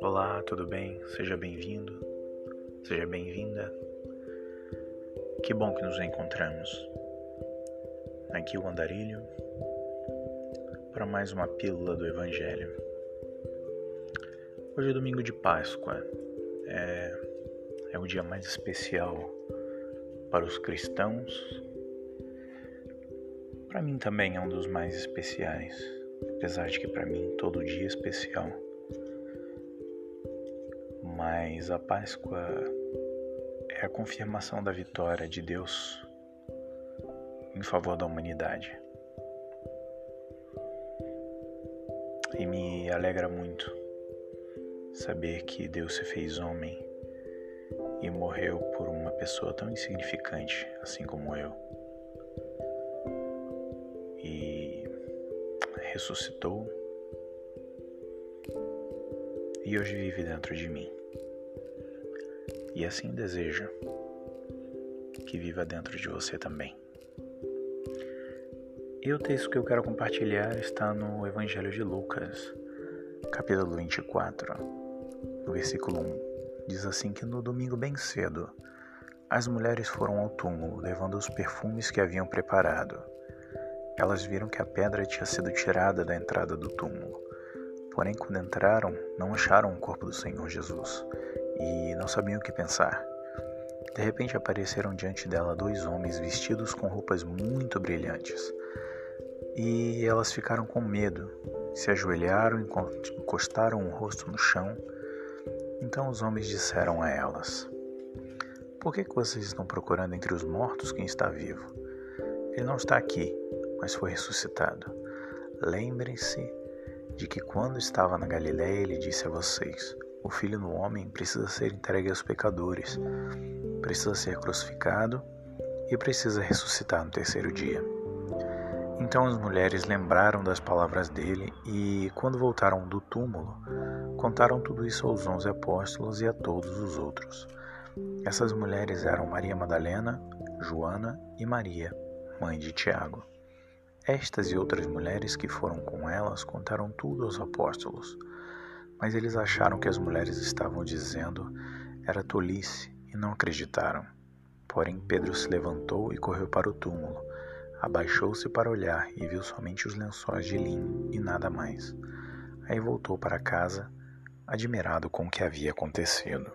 Olá, tudo bem? Seja bem-vindo, seja bem-vinda. Que bom que nos encontramos. Aqui o Andarilho para mais uma pílula do Evangelho. Hoje é domingo de Páscoa. É, é o dia mais especial para os cristãos. Para mim também é um dos mais especiais, apesar de que para mim todo dia é especial mas a Páscoa é a confirmação da vitória de Deus em favor da humanidade. E me alegra muito saber que Deus se fez homem e morreu por uma pessoa tão insignificante assim como eu. Ressuscitou e hoje vive dentro de mim e assim desejo que viva dentro de você também. E o texto que eu quero compartilhar está no Evangelho de Lucas, capítulo 24, no versículo 1. Diz assim que no domingo bem cedo, as mulheres foram ao túmulo, levando os perfumes que haviam preparado. Elas viram que a pedra tinha sido tirada da entrada do túmulo. Porém, quando entraram, não acharam o corpo do Senhor Jesus e não sabiam o que pensar. De repente apareceram diante dela dois homens vestidos com roupas muito brilhantes. E elas ficaram com medo, se ajoelharam e encostaram o rosto no chão. Então os homens disseram a elas: Por que, que vocês estão procurando entre os mortos quem está vivo? Ele não está aqui, mas foi ressuscitado. Lembrem-se de que quando estava na Galiléia ele disse a vocês: o Filho do Homem precisa ser entregue aos pecadores, precisa ser crucificado e precisa ressuscitar no terceiro dia. Então as mulheres lembraram das palavras dele e, quando voltaram do túmulo, contaram tudo isso aos onze apóstolos e a todos os outros. Essas mulheres eram Maria Madalena, Joana e Maria, mãe de Tiago. Estas e outras mulheres que foram com elas contaram tudo aos apóstolos. Mas eles acharam que as mulheres estavam dizendo era tolice e não acreditaram. Porém, Pedro se levantou e correu para o túmulo. Abaixou-se para olhar e viu somente os lençóis de linho e nada mais. Aí voltou para casa, admirado com o que havia acontecido.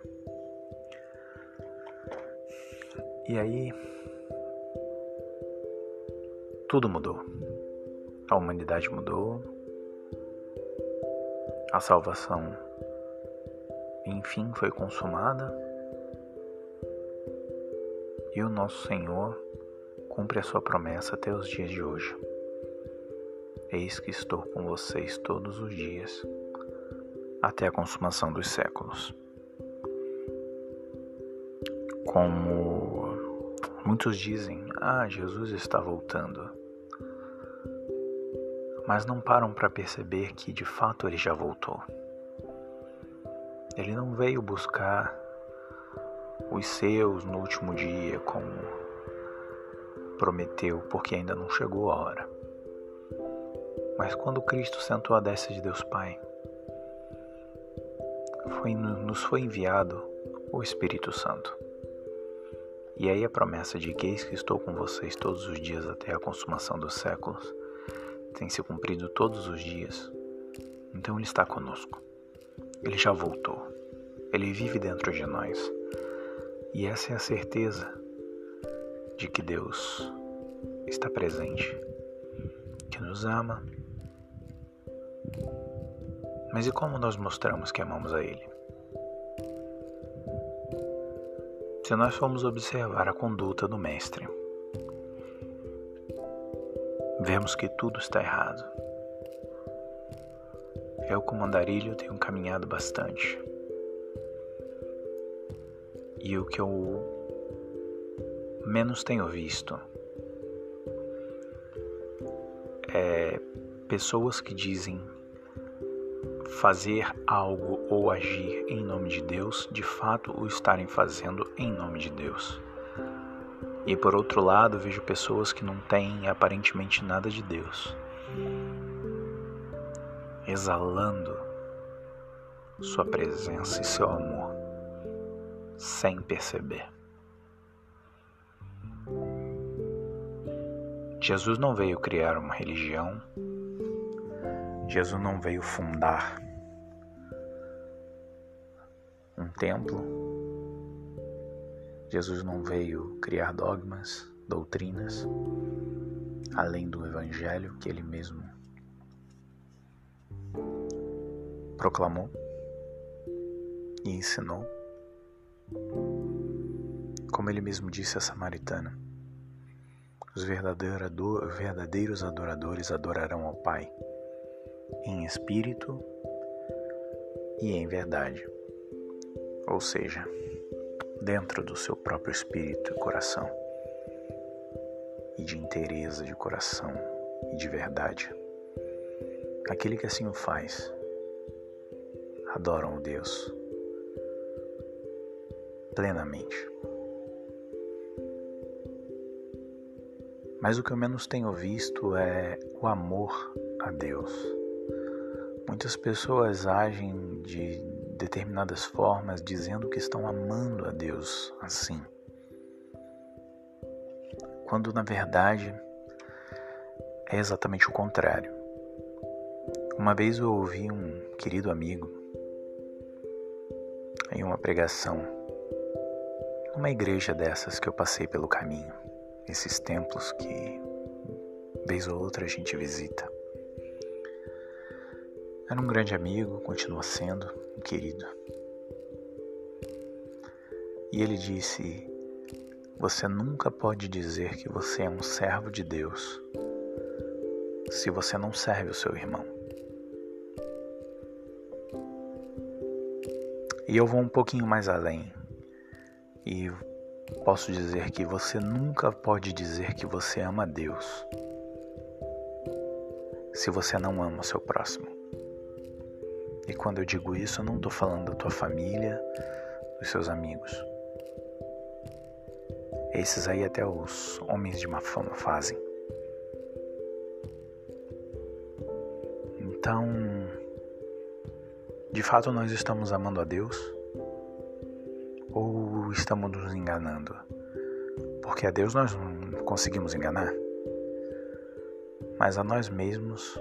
E aí, tudo mudou. A humanidade mudou, a salvação, enfim, foi consumada e o nosso Senhor cumpre a sua promessa até os dias de hoje. Eis que estou com vocês todos os dias, até a consumação dos séculos. Como muitos dizem, ah, Jesus está voltando mas não param para perceber que de fato ele já voltou. Ele não veio buscar os seus no último dia, como prometeu, porque ainda não chegou a hora. Mas quando Cristo sentou à destra de Deus Pai, foi, nos foi enviado o Espírito Santo. E aí a promessa de que eis que estou com vocês todos os dias até a consumação dos séculos tem se cumprido todos os dias, então Ele está conosco. Ele já voltou. Ele vive dentro de nós. E essa é a certeza de que Deus está presente, que nos ama. Mas e como nós mostramos que amamos a Ele? Se nós formos observar a conduta do Mestre, vemos que tudo está errado. Eu, como andarilho, tenho caminhado bastante. E o que eu menos tenho visto é pessoas que dizem fazer algo ou agir em nome de Deus, de fato o estarem fazendo em nome de Deus. E por outro lado, vejo pessoas que não têm aparentemente nada de Deus, exalando sua presença e seu amor, sem perceber. Jesus não veio criar uma religião, Jesus não veio fundar um templo, Jesus não veio criar dogmas, doutrinas, além do Evangelho que ele mesmo proclamou e ensinou. Como ele mesmo disse a Samaritana, os verdadeiros adoradores adorarão ao Pai em espírito e em verdade, ou seja, dentro do seu próprio espírito e coração, e de inteireza de coração e de verdade. Aquele que assim o faz, adoram o Deus plenamente. Mas o que eu menos tenho visto é o amor a Deus. Muitas pessoas agem de determinadas formas dizendo que estão amando a Deus assim. Quando na verdade é exatamente o contrário. Uma vez eu ouvi um querido amigo em uma pregação numa igreja dessas que eu passei pelo caminho esses templos que vez ou outra a gente visita. Era um grande amigo, continua sendo um querido. E ele disse: Você nunca pode dizer que você é um servo de Deus se você não serve o seu irmão. E eu vou um pouquinho mais além e posso dizer que você nunca pode dizer que você ama Deus se você não ama o seu próximo. E quando eu digo isso, eu não estou falando da tua família, dos seus amigos. Esses aí até os homens de má fama fazem. Então, de fato, nós estamos amando a Deus ou estamos nos enganando? Porque a Deus nós não conseguimos enganar, mas a nós mesmos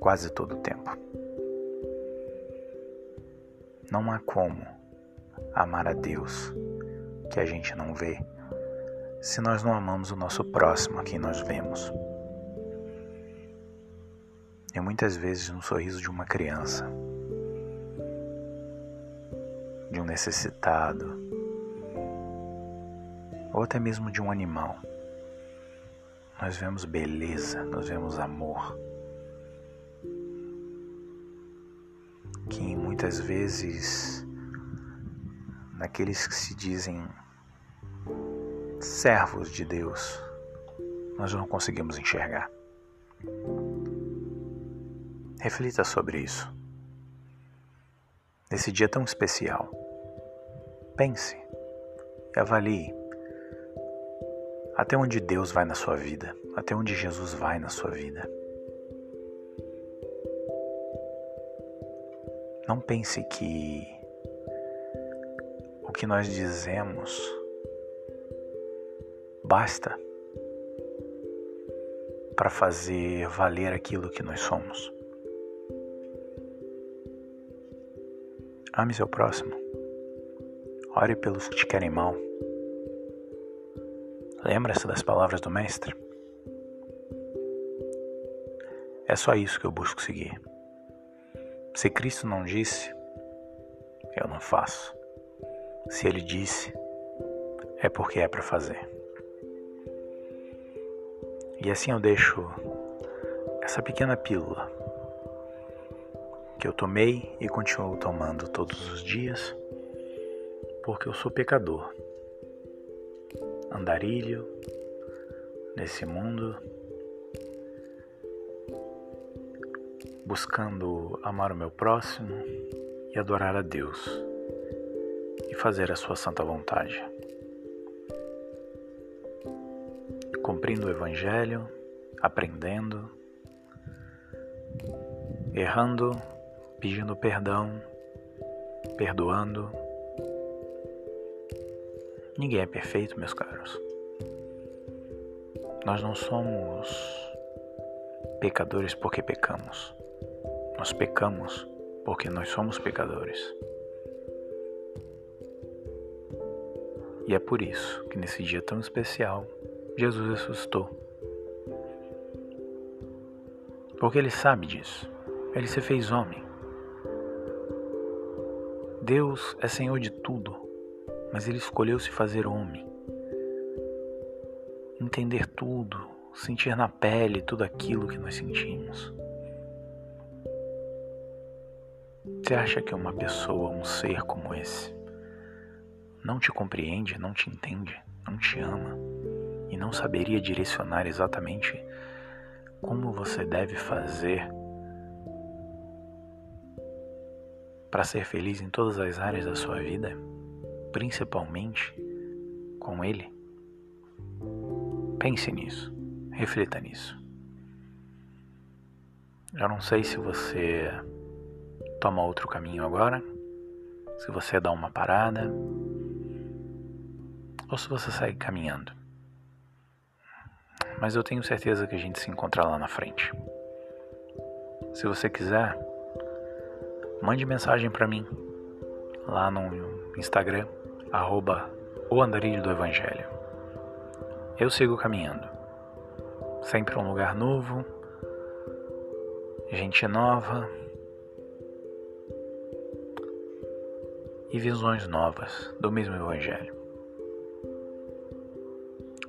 quase todo o tempo. Não há como amar a Deus que a gente não vê se nós não amamos o nosso próximo a quem nós vemos. E muitas vezes no sorriso de uma criança, de um necessitado, ou até mesmo de um animal. Nós vemos beleza, nós vemos amor, que muitas vezes naqueles que se dizem servos de Deus, nós não conseguimos enxergar. Reflita sobre isso. Nesse dia tão especial, pense e avalie até onde Deus vai na sua vida, até onde Jesus vai na sua vida. Não pense que o que nós dizemos basta para fazer valer aquilo que nós somos. Ame seu próximo. Ore pelos que te querem mal. Lembra-se das palavras do Mestre? É só isso que eu busco seguir. Se Cristo não disse, eu não faço. Se Ele disse, é porque é para fazer. E assim eu deixo essa pequena pílula que eu tomei e continuo tomando todos os dias, porque eu sou pecador, andarilho nesse mundo, buscando amar o meu próximo e adorar a Deus e fazer a sua santa vontade. cumprindo o Evangelho, aprendendo, errando, pedindo perdão, perdoando. Ninguém é perfeito, meus caros. Nós não somos pecadores porque pecamos. Nós pecamos porque nós somos pecadores. E é por isso que nesse dia tão especial, Jesus ressuscitou. Porque ele sabe disso. Ele se fez homem. Deus é Senhor de tudo, mas ele escolheu se fazer homem. Entender tudo, sentir na pele tudo aquilo que nós sentimos. Você acha que uma pessoa, um ser como esse, não te compreende, não te entende, não te ama e não saberia direcionar exatamente como você deve fazer para ser feliz em todas as áreas da sua vida, principalmente com Ele? Pense nisso, reflita nisso. Eu não sei se você toma outro caminho agora, se você dá uma parada, ou se você segue caminhando. Mas eu tenho certeza que a gente se encontra lá na frente. Se você quiser, mande mensagem para mim lá no Instagram, arroba o andarilho do Evangelho. Eu sigo caminhando. Sempre um lugar novo, gente nova e visões novas do mesmo Evangelho.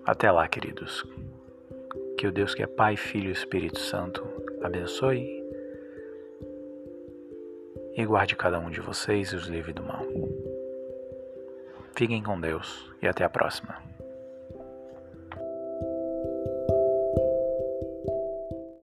Até lá, queridos. Que o Deus que é Pai, Filho e Espírito Santo abençoe e guarde cada um de vocês e os livre do mal. Fiquem com Deus e até a próxima.